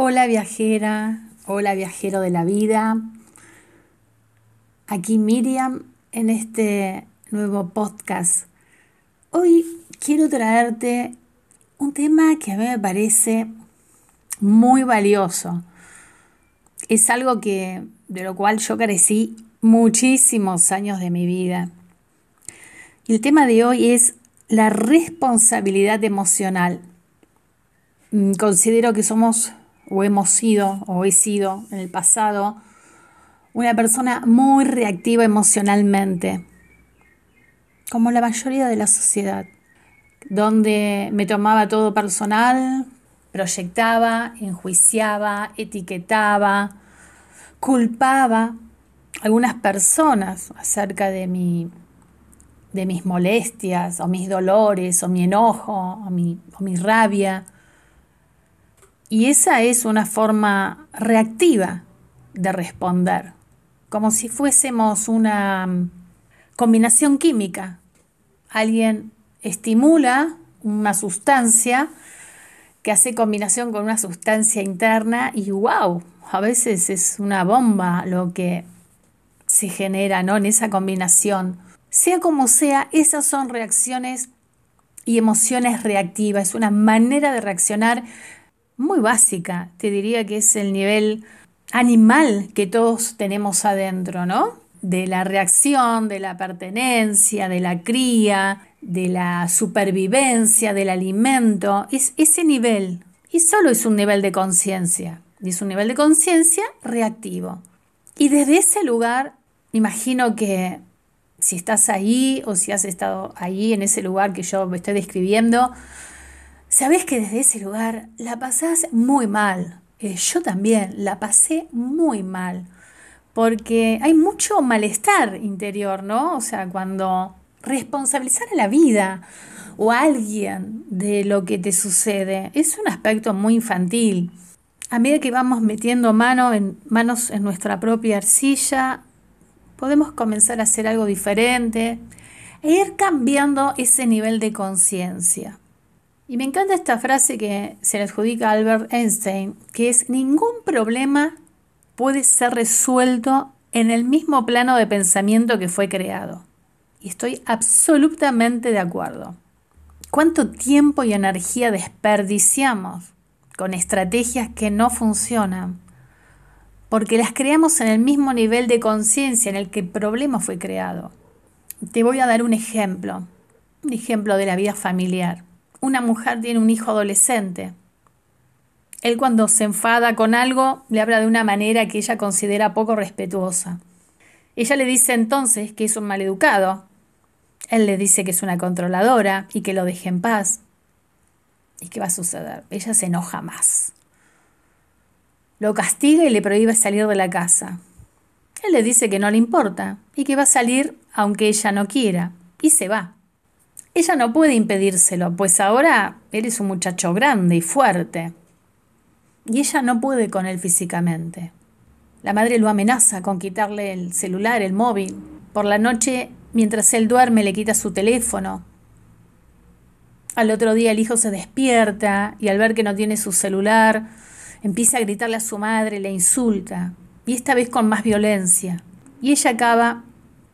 Hola viajera, hola viajero de la vida. Aquí Miriam en este nuevo podcast. Hoy quiero traerte un tema que a mí me parece muy valioso. Es algo que de lo cual yo carecí muchísimos años de mi vida. El tema de hoy es la responsabilidad emocional. Mm, considero que somos o hemos sido o he sido en el pasado una persona muy reactiva emocionalmente, como la mayoría de la sociedad, donde me tomaba todo personal, proyectaba, enjuiciaba, etiquetaba, culpaba a algunas personas acerca de mi de mis molestias o mis dolores o mi enojo o mi, o mi rabia y esa es una forma reactiva de responder, como si fuésemos una mm, combinación química. Alguien estimula una sustancia que hace combinación con una sustancia interna y wow, a veces es una bomba lo que se genera ¿no? en esa combinación. Sea como sea, esas son reacciones y emociones reactivas, es una manera de reaccionar muy básica, te diría que es el nivel animal que todos tenemos adentro, ¿no? De la reacción, de la pertenencia, de la cría, de la supervivencia, del alimento, es ese nivel. Y solo es un nivel de conciencia, es un nivel de conciencia reactivo. Y desde ese lugar, imagino que si estás ahí o si has estado ahí en ese lugar que yo me estoy describiendo, Sabes que desde ese lugar la pasás muy mal. Eh, yo también la pasé muy mal. Porque hay mucho malestar interior, ¿no? O sea, cuando responsabilizar a la vida o a alguien de lo que te sucede es un aspecto muy infantil. A medida que vamos metiendo mano en, manos en nuestra propia arcilla, podemos comenzar a hacer algo diferente e ir cambiando ese nivel de conciencia. Y me encanta esta frase que se le adjudica a Albert Einstein, que es ningún problema puede ser resuelto en el mismo plano de pensamiento que fue creado. Y estoy absolutamente de acuerdo. ¿Cuánto tiempo y energía desperdiciamos con estrategias que no funcionan? Porque las creamos en el mismo nivel de conciencia en el que el problema fue creado. Te voy a dar un ejemplo, un ejemplo de la vida familiar una mujer tiene un hijo adolescente. Él cuando se enfada con algo le habla de una manera que ella considera poco respetuosa. Ella le dice entonces que es un maleducado. Él le dice que es una controladora y que lo deje en paz. ¿Y qué va a suceder? Ella se enoja más. Lo castiga y le prohíbe salir de la casa. Él le dice que no le importa y que va a salir aunque ella no quiera. Y se va. Ella no puede impedírselo, pues ahora eres un muchacho grande y fuerte. Y ella no puede con él físicamente. La madre lo amenaza con quitarle el celular, el móvil. Por la noche, mientras él duerme, le quita su teléfono. Al otro día el hijo se despierta y al ver que no tiene su celular, empieza a gritarle a su madre, le insulta, y esta vez con más violencia. Y ella acaba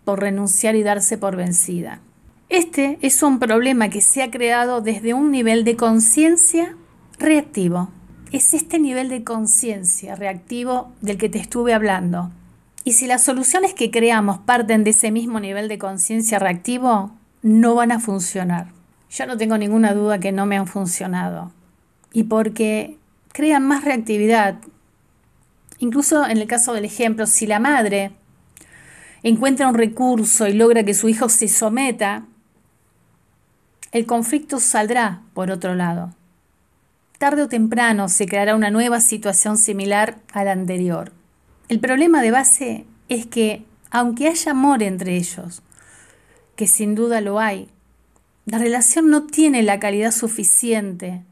por renunciar y darse por vencida. Este es un problema que se ha creado desde un nivel de conciencia reactivo. Es este nivel de conciencia reactivo del que te estuve hablando. Y si las soluciones que creamos parten de ese mismo nivel de conciencia reactivo, no van a funcionar. Yo no tengo ninguna duda que no me han funcionado. Y porque crean más reactividad. Incluso en el caso del ejemplo, si la madre encuentra un recurso y logra que su hijo se someta, el conflicto saldrá por otro lado. Tarde o temprano se creará una nueva situación similar a la anterior. El problema de base es que, aunque haya amor entre ellos, que sin duda lo hay, la relación no tiene la calidad suficiente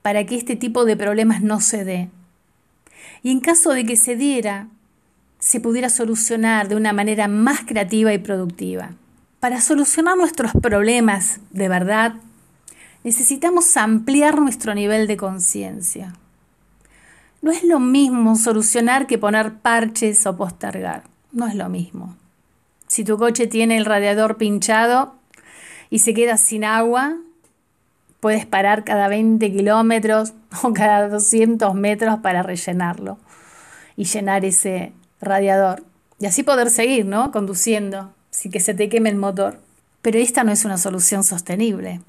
para que este tipo de problemas no se dé. Y en caso de que se diera, se pudiera solucionar de una manera más creativa y productiva. Para solucionar nuestros problemas de verdad, necesitamos ampliar nuestro nivel de conciencia. No es lo mismo solucionar que poner parches o postergar. No es lo mismo. Si tu coche tiene el radiador pinchado y se queda sin agua, puedes parar cada 20 kilómetros o cada 200 metros para rellenarlo y llenar ese radiador. Y así poder seguir, ¿no? Conduciendo, sin que se te queme el motor. Pero esta no es una solución sostenible.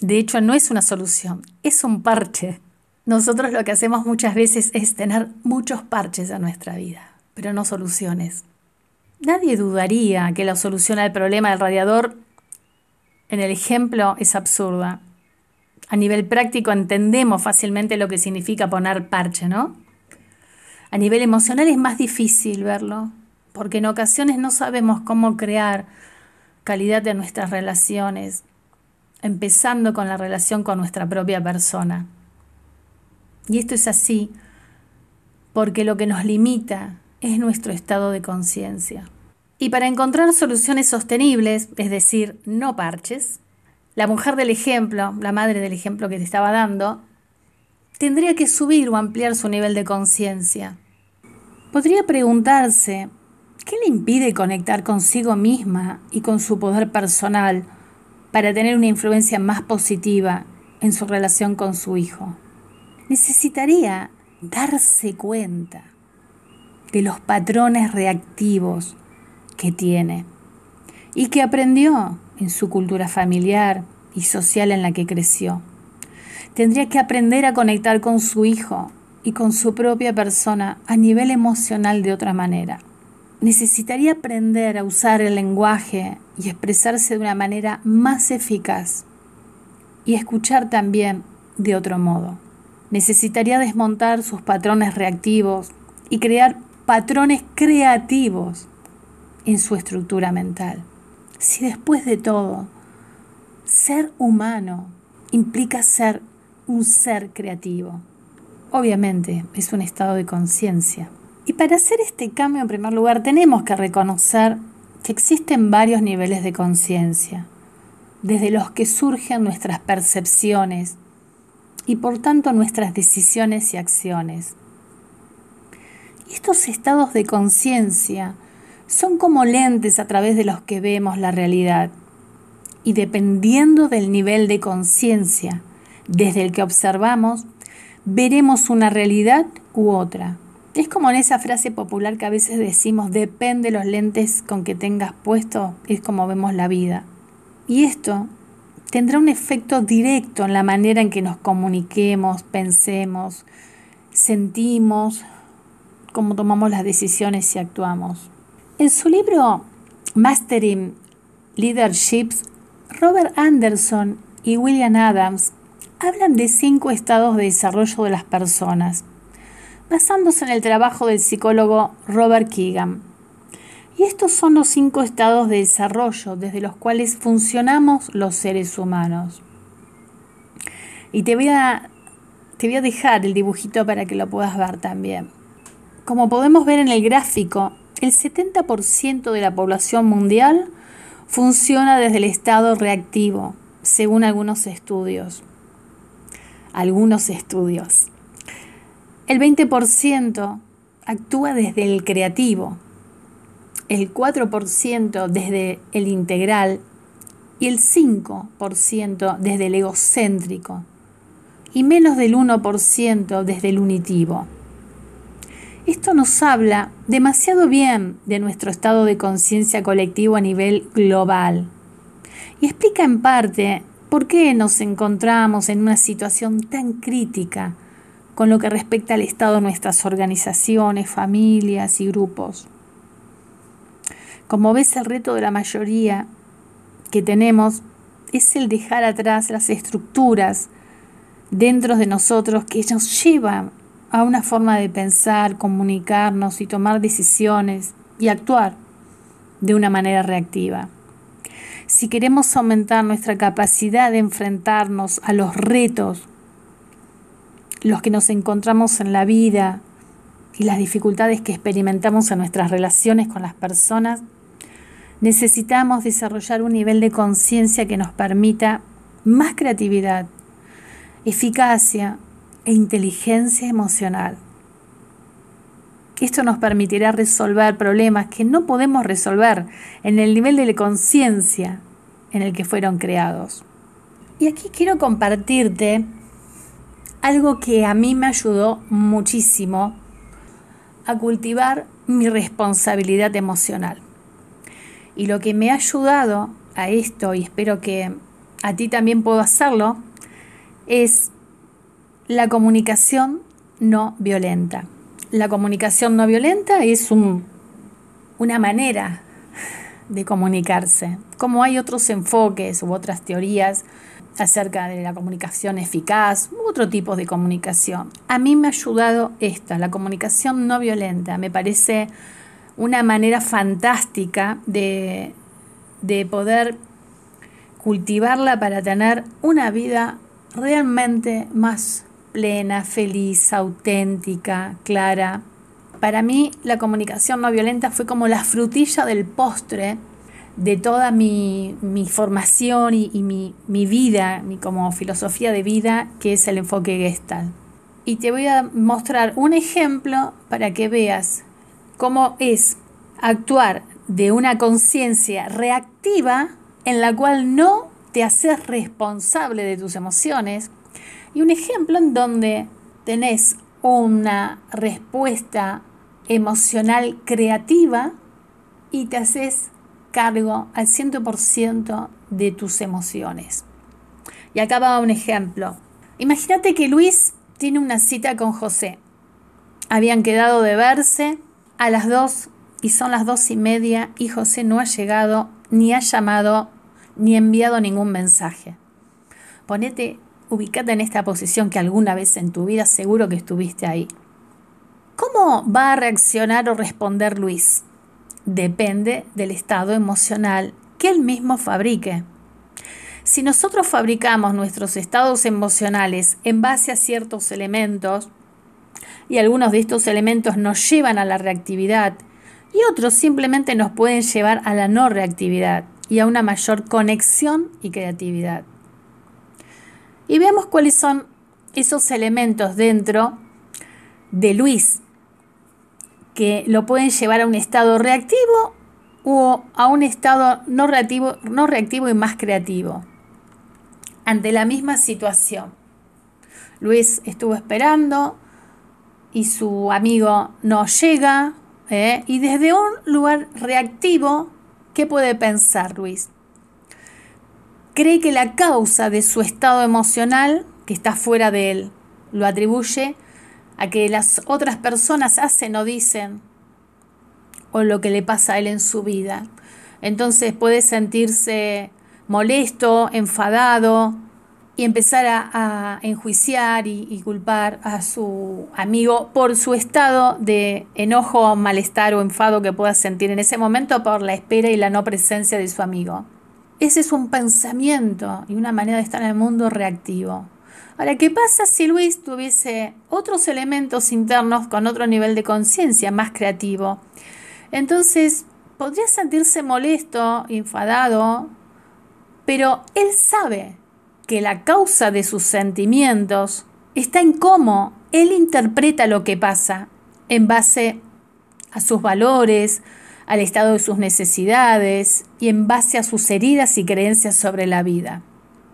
De hecho, no es una solución, es un parche. Nosotros lo que hacemos muchas veces es tener muchos parches en nuestra vida, pero no soluciones. Nadie dudaría que la solución al problema del radiador en el ejemplo es absurda. A nivel práctico entendemos fácilmente lo que significa poner parche, ¿no? A nivel emocional es más difícil verlo, porque en ocasiones no sabemos cómo crear calidad de nuestras relaciones, empezando con la relación con nuestra propia persona. Y esto es así porque lo que nos limita es nuestro estado de conciencia. Y para encontrar soluciones sostenibles, es decir, no parches, la mujer del ejemplo, la madre del ejemplo que te estaba dando, tendría que subir o ampliar su nivel de conciencia. Podría preguntarse, ¿qué le impide conectar consigo misma y con su poder personal para tener una influencia más positiva en su relación con su hijo? necesitaría darse cuenta de los patrones reactivos que tiene y que aprendió en su cultura familiar y social en la que creció. Tendría que aprender a conectar con su hijo y con su propia persona a nivel emocional de otra manera. Necesitaría aprender a usar el lenguaje y expresarse de una manera más eficaz y escuchar también de otro modo necesitaría desmontar sus patrones reactivos y crear patrones creativos en su estructura mental. Si después de todo, ser humano implica ser un ser creativo, obviamente es un estado de conciencia. Y para hacer este cambio, en primer lugar, tenemos que reconocer que existen varios niveles de conciencia, desde los que surgen nuestras percepciones, y por tanto nuestras decisiones y acciones. Estos estados de conciencia son como lentes a través de los que vemos la realidad. Y dependiendo del nivel de conciencia desde el que observamos, veremos una realidad u otra. Es como en esa frase popular que a veces decimos, depende de los lentes con que tengas puesto, es como vemos la vida. Y esto tendrá un efecto directo en la manera en que nos comuniquemos, pensemos, sentimos, cómo tomamos las decisiones y actuamos. En su libro Mastering Leaderships, Robert Anderson y William Adams hablan de cinco estados de desarrollo de las personas, basándose en el trabajo del psicólogo Robert Keegan. Y estos son los cinco estados de desarrollo desde los cuales funcionamos los seres humanos. Y te voy a, te voy a dejar el dibujito para que lo puedas ver también. Como podemos ver en el gráfico, el 70% de la población mundial funciona desde el estado reactivo, según algunos estudios. Algunos estudios. El 20% actúa desde el creativo, el 4% desde el integral y el 5% desde el egocéntrico y menos del 1% desde el unitivo. Esto nos habla demasiado bien de nuestro estado de conciencia colectivo a nivel global y explica en parte por qué nos encontramos en una situación tan crítica con lo que respecta al estado de nuestras organizaciones, familias y grupos. Como ves, el reto de la mayoría que tenemos es el dejar atrás las estructuras dentro de nosotros que nos llevan a una forma de pensar, comunicarnos y tomar decisiones y actuar de una manera reactiva. Si queremos aumentar nuestra capacidad de enfrentarnos a los retos, los que nos encontramos en la vida y las dificultades que experimentamos en nuestras relaciones con las personas, necesitamos desarrollar un nivel de conciencia que nos permita más creatividad, eficacia e inteligencia emocional. Esto nos permitirá resolver problemas que no podemos resolver en el nivel de conciencia en el que fueron creados. Y aquí quiero compartirte algo que a mí me ayudó muchísimo a cultivar mi responsabilidad emocional. Y lo que me ha ayudado a esto, y espero que a ti también puedo hacerlo, es la comunicación no violenta. La comunicación no violenta es una manera de comunicarse, como hay otros enfoques u otras teorías acerca de la comunicación eficaz otro tipo de comunicación. A mí me ha ayudado esta, la comunicación no violenta. Me parece una manera fantástica de, de poder cultivarla para tener una vida realmente más plena, feliz, auténtica, clara. Para mí la comunicación no violenta fue como la frutilla del postre de toda mi, formación y, mi, mi, vida, mi como filosofía de vida, que es el enfoque Gestalt. Y te voy a mostrar un ejemplo para que veas cómo es actuar de una conciencia reactiva en la cual no te haces responsable de tus emociones. Y un ejemplo en donde tenés una respuesta emocional creativa y te haces cargo al 100% de tus emociones. Y acá va un ejemplo. Imagínate que Luis tiene una cita con José. Habían quedado de verse a las dos y son las dos y media y José no ha llegado, ni ha llamado, ni enviado ningún mensaje. Ponete, ubicate en esta posición que alguna vez en tu vida seguro que estuviste ahí. ¿Cómo va a reaccionar o responder Luis? Depende del estado emocional que él mismo fabrique. Si nosotros fabricamos nuestros estados emocionales en base a ciertos elementos, y algunos de estos elementos nos llevan a la reactividad, y otros simplemente nos pueden llevar a la no reactividad y a una mayor conexión y creatividad. Y veamos cuáles son esos elementos dentro de Luis, que lo pueden llevar a un estado reactivo o a un estado no reactivo, no reactivo y más creativo. Ante la misma situación, Luis estuvo esperando y su amigo no llega, ¿eh? y desde un lugar reactivo, ¿qué puede pensar Luis? Cree que la causa de su estado emocional, que está fuera de él, lo atribuye a que las otras personas hacen o dicen o lo que le pasa a él en su vida. Entonces puede sentirse molesto, enfadado y empezar a, enjuiciar y, y, culpar a su amigo por su estado de enojo, malestar o enfado que pueda sentir en ese momento por la espera y la no presencia de su amigo. Ese es un pensamiento y una manera de estar en el mundo reactivo. Ahora, ¿qué pasa si Luis tuviese otros elementos internos con otro nivel de conciencia más creativo? Entonces, podría sentirse molesto, enfadado, pero él sabe que la causa de sus sentimientos está en cómo él interpreta lo que pasa en base a sus valores, al estado de sus necesidades y en base a sus heridas y creencias sobre la vida.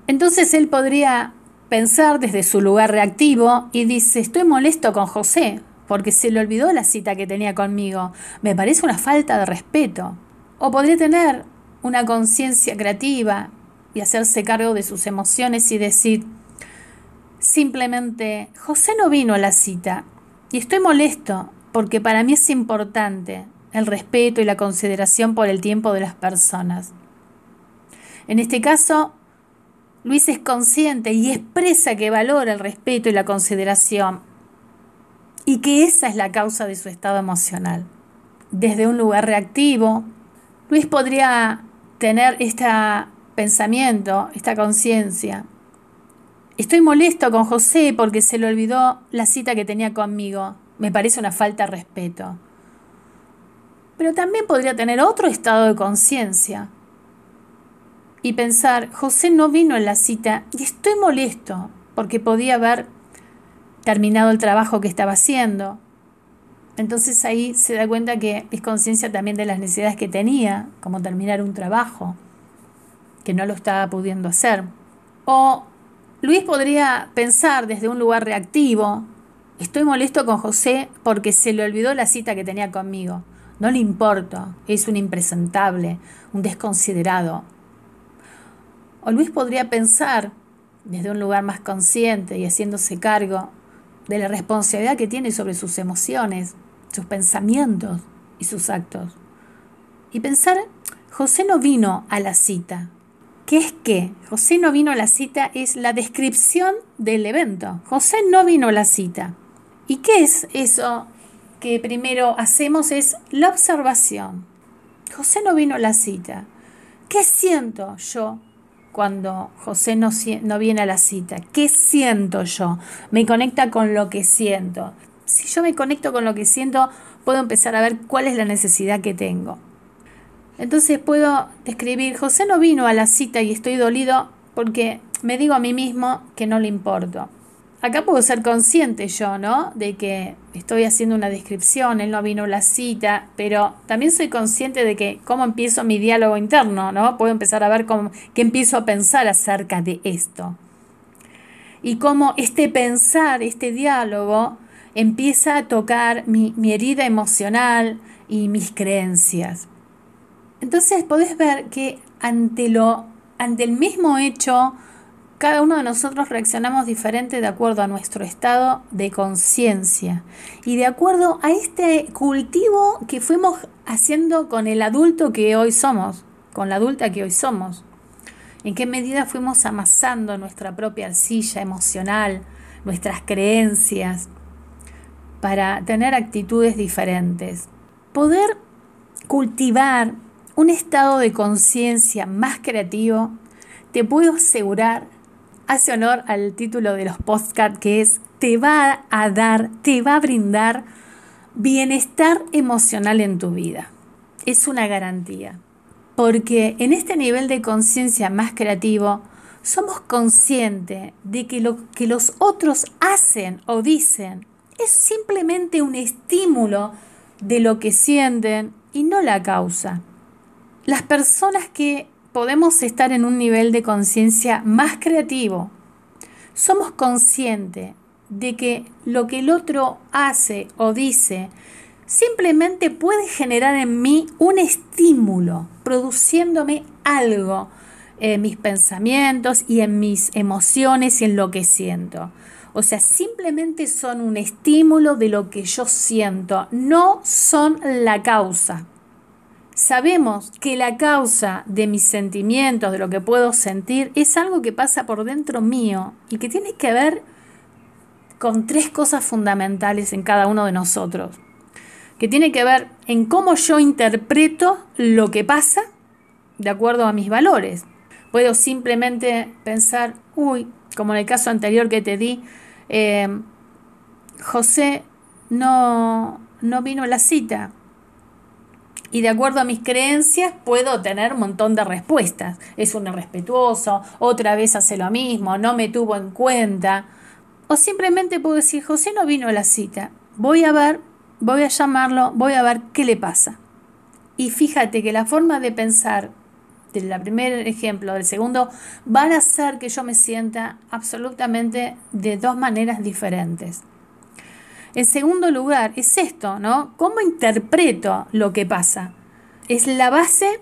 Entonces él podría pensar desde su lugar reactivo y dice, estoy molesto con José porque se le olvidó la cita que tenía conmigo. Me parece una falta de respeto. O podría tener una conciencia creativa y hacerse cargo de sus emociones y decir, simplemente, José no vino a la cita y estoy molesto porque para mí es importante el respeto y la consideración por el tiempo de las personas. En este caso, Luis es consciente y expresa que valora el respeto y la consideración y que esa es la causa de su estado emocional. Desde un lugar reactivo, Luis podría tener este pensamiento, esta conciencia. Estoy molesto con José porque se le olvidó la cita que tenía conmigo. Me parece una falta de respeto. Pero también podría tener otro estado de conciencia y pensar, José no vino en la cita y estoy molesto porque podía haber terminado el trabajo que estaba haciendo. Entonces ahí se da cuenta que es conciencia también de las necesidades que tenía, como terminar un trabajo, que no lo estaba pudiendo hacer. O Luis podría pensar desde un lugar reactivo, estoy molesto con José porque se le olvidó la cita que tenía conmigo. No le importo, es un impresentable, un desconsiderado. O Luis podría pensar desde un lugar más consciente y haciéndose cargo de la responsabilidad que tiene sobre sus emociones, sus pensamientos y sus actos. Y pensar, José no vino a la cita. ¿Qué es qué? José no vino a la cita es la descripción del evento. José no vino a la cita. ¿Y qué es eso que primero hacemos? Es la observación. José no vino a la cita. ¿Qué siento yo cuando José no, no, viene a la cita? ¿Qué siento yo? Me conecta con lo que siento. Si yo me conecto con lo que siento, puedo empezar a ver cuál es la necesidad que tengo. Entonces puedo describir, José no vino a la cita y estoy dolido porque me digo a mí mismo que no le importo acá puedo ser consciente yo, ¿no? De que estoy haciendo una descripción, él no vino a la cita, pero también soy consciente de que cómo empiezo mi diálogo interno, ¿no? Puedo empezar a ver cómo, qué empiezo a pensar acerca de esto. Y cómo este pensar, este diálogo, empieza a tocar mi, mi herida emocional y mis creencias. Entonces podés ver que ante, lo, ante el mismo hecho, cada uno de nosotros reaccionamos diferente de acuerdo a nuestro estado de conciencia y de acuerdo a este cultivo que fuimos haciendo con el adulto que hoy somos, con la adulta que hoy somos. En qué medida fuimos amasando nuestra propia arcilla emocional, nuestras creencias, para tener actitudes diferentes. Poder cultivar un estado de conciencia más creativo, te puedo asegurar hace honor al título de los podcasts que es te va a dar, te va a brindar bienestar emocional en tu vida. Es una garantía. Porque en este nivel de conciencia más creativo, somos conscientes de que lo que los otros hacen o dicen es simplemente un estímulo de lo que sienten y no la causa. Las personas que podemos estar en un nivel de conciencia más creativo. Somos conscientes de que lo que el otro hace o dice simplemente puede generar en mí un estímulo, produciéndome algo en mis pensamientos y en mis emociones y en lo que siento. O sea, simplemente son un estímulo de lo que yo siento, no son la causa sabemos que la causa de mis sentimientos, de lo que puedo sentir, es algo que pasa por dentro mío y que tiene que ver con tres cosas fundamentales en cada uno de nosotros, que tiene que ver en cómo yo interpreto lo que pasa de acuerdo a mis valores. Puedo simplemente pensar, uy, como en el caso anterior que te di, eh, José no, no vino a la cita, y de acuerdo a mis creencias puedo tener un montón de respuestas. Es un irrespetuoso, otra vez hace lo mismo, no me tuvo en cuenta. O simplemente puedo decir, José no vino a la cita, voy a ver, voy a llamarlo, voy a ver qué le pasa. Y fíjate que la forma de pensar del primer ejemplo, del segundo, van a hacer que yo me sienta absolutamente de dos maneras diferentes. En segundo lugar, es esto, ¿no? ¿Cómo interpreto lo que pasa? Es la base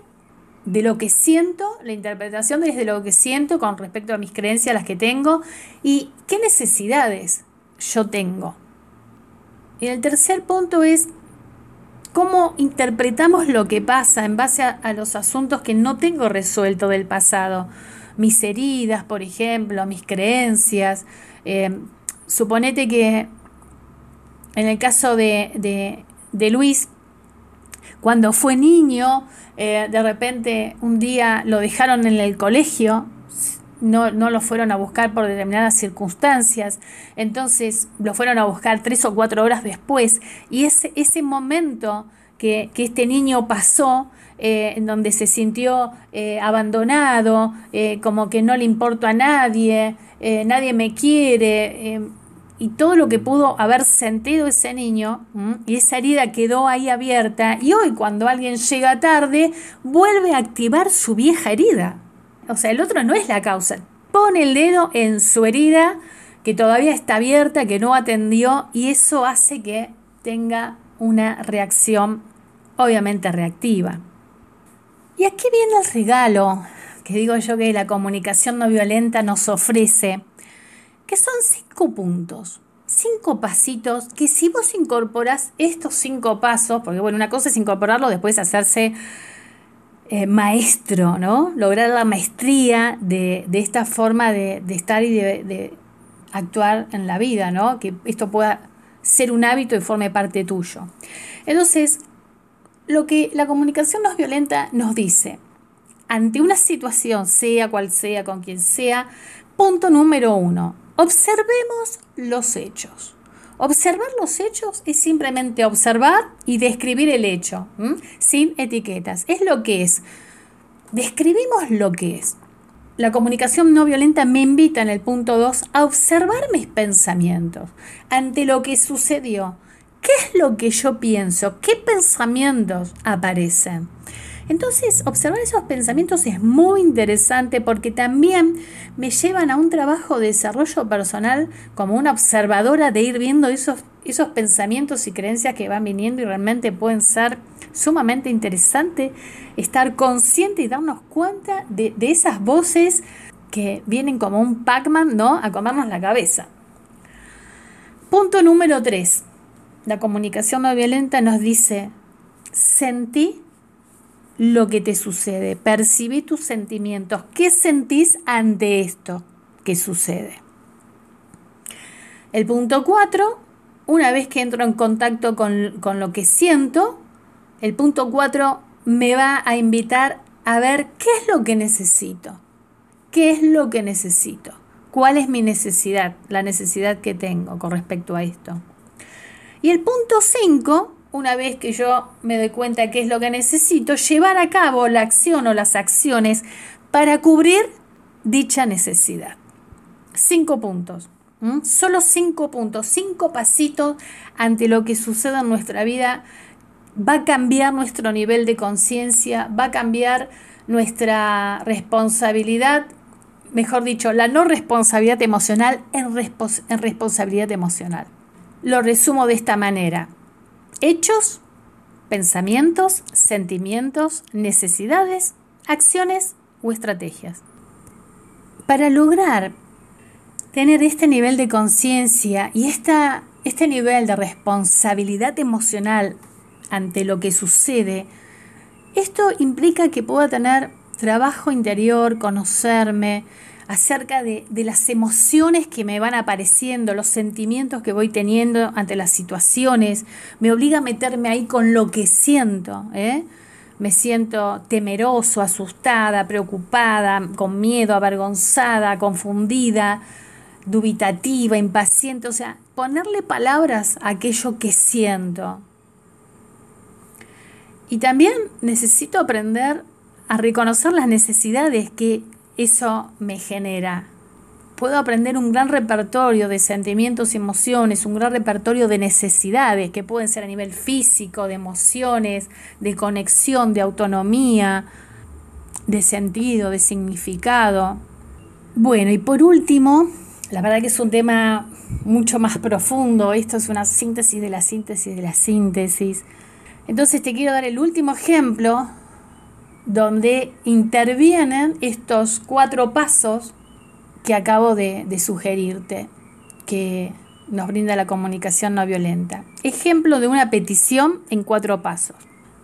de lo que siento, la interpretación desde lo que siento con respecto a mis creencias, las que tengo, y qué necesidades yo tengo. Y el tercer punto es cómo interpretamos lo que pasa en base a, los asuntos que no tengo resuelto del pasado. Mis heridas, por ejemplo, mis creencias. Eh, suponete que en el caso de, Luis, cuando fue niño, eh, de repente un día lo dejaron en el colegio, no, lo fueron a buscar por determinadas circunstancias, entonces lo fueron a buscar tres o cuatro horas después y ese, ese momento que, este niño pasó, eh, en donde se sintió eh, abandonado, como que no le importo a nadie, nadie me quiere, y todo lo que pudo haber sentido ese niño y esa herida quedó ahí abierta y hoy cuando alguien llega tarde vuelve a activar su vieja herida. O sea, el otro no es la causa. Pone el dedo en su herida que todavía está abierta, que no atendió y eso hace que tenga una reacción obviamente reactiva. Y aquí viene el regalo que digo yo que la comunicación no violenta nos ofrece que son cinco puntos, cinco pasitos, que si vos incorporás estos cinco pasos, porque bueno, una cosa es incorporarlo, después hacerse eh, maestro, ¿no? Lograr la maestría de, esta forma de, estar y de, de, actuar en la vida, ¿no? Que esto pueda ser un hábito y forme parte tuyo. Entonces, lo que la comunicación no violenta nos dice, ante una situación, sea cual sea, con quien sea, punto número uno, Observemos los hechos. Observar los hechos es simplemente observar y describir el hecho, sin etiquetas. Es lo que es. Describimos lo que es. La comunicación no violenta me invita en el punto 2 a observar mis pensamientos ante lo que sucedió. ¿Qué es lo que yo pienso? ¿Qué pensamientos aparecen? Entonces, observar esos pensamientos es muy interesante porque también me llevan a un trabajo de desarrollo personal como una observadora de ir viendo esos, esos pensamientos y creencias que van viniendo y realmente pueden ser sumamente interesante estar consciente y darnos cuenta de, esas voces que vienen como un Pac-Man, ¿no? A comernos la cabeza. Punto número 3. La comunicación no violenta nos dice, sentí lo que te sucede, percibí tus sentimientos, qué sentís ante esto que sucede. El punto 4, una vez que entro en contacto con, con lo que siento, el punto 4 me va a invitar a ver qué es lo que necesito, qué es lo que necesito, cuál es mi necesidad, la necesidad que tengo con respecto a esto. Y el punto 5 una vez que yo me doy cuenta qué es lo que necesito, llevar a cabo la acción o las acciones para cubrir dicha necesidad. Cinco puntos. Solo cinco puntos, cinco pasitos ante lo que suceda en nuestra vida va a cambiar nuestro nivel de conciencia, va a cambiar nuestra responsabilidad, mejor dicho, la no responsabilidad emocional en responsabilidad emocional. Lo resumo de esta manera hechos, pensamientos, sentimientos, necesidades, acciones o estrategias. Para lograr tener este nivel de conciencia y este nivel de responsabilidad emocional ante lo que sucede, esto implica que pueda tener trabajo interior, conocerme, acerca de, las emociones que me van apareciendo, los sentimientos que voy teniendo ante las situaciones, me obliga a meterme ahí con lo que siento. ¿eh? Me siento temeroso, asustada, preocupada, con miedo, avergonzada, confundida, dubitativa, impaciente, o sea, ponerle palabras a aquello que siento. Y también necesito aprender a reconocer las necesidades que eso me genera. Puedo aprender un gran repertorio de sentimientos y emociones, un gran repertorio de necesidades que pueden ser a nivel físico, de emociones, de conexión, de autonomía, de sentido, de significado. Bueno, y por último, la verdad que es un tema mucho más profundo, esto es una síntesis de la síntesis de la síntesis. Entonces te quiero dar el último ejemplo donde intervienen estos cuatro pasos que acabo de, sugerirte, que nos brinda la comunicación no violenta. Ejemplo de una petición en cuatro pasos.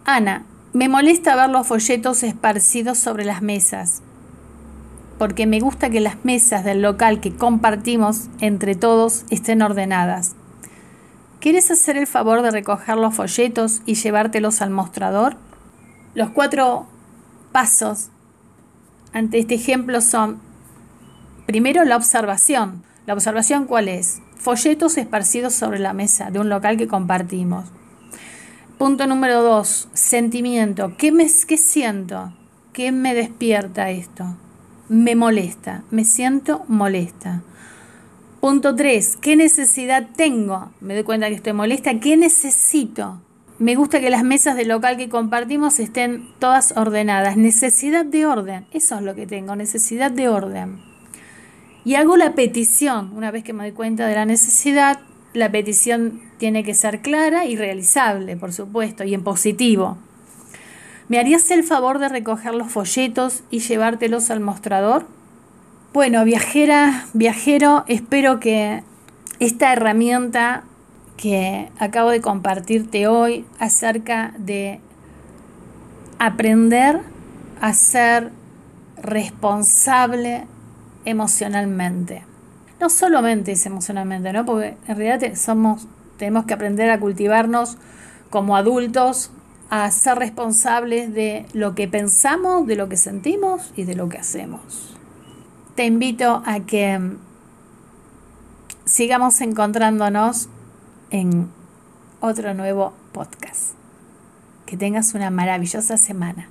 Ana, me molesta ver los folletos esparcidos sobre las mesas, porque me gusta que las mesas del local que compartimos entre todos estén ordenadas. ¿Quieres hacer el favor de recoger los folletos y llevártelos al mostrador? Los cuatro pasos ante este ejemplo son, primero, la observación. ¿La observación cuál es? Folletos esparcidos sobre la mesa de un local que compartimos. Punto número dos, sentimiento. ¿Qué, me, ¿Qué siento? ¿Qué me despierta esto? Me molesta, me siento molesta. Punto 3. ¿Qué necesidad tengo? Me doy cuenta que estoy molesta. ¿Qué necesito? Me gusta que las mesas del local que compartimos estén todas ordenadas. Necesidad de orden. Eso es lo que tengo. Necesidad de orden. Y hago la petición. Una vez que me doy cuenta de la necesidad, la petición tiene que ser clara y realizable, por supuesto, y en positivo. ¿Me harías el favor de recoger los folletos y llevártelos al mostrador? Bueno, viajera, viajero, espero que esta herramienta que acabo de compartirte hoy acerca de aprender a ser responsable emocionalmente. No solamente es emocionalmente, ¿no? Porque en realidad somos, tenemos que aprender a cultivarnos como adultos, a ser responsables de lo que pensamos, de lo que sentimos y de lo que hacemos te invito a que sigamos encontrándonos en otro nuevo podcast. Que tengas una maravillosa semana.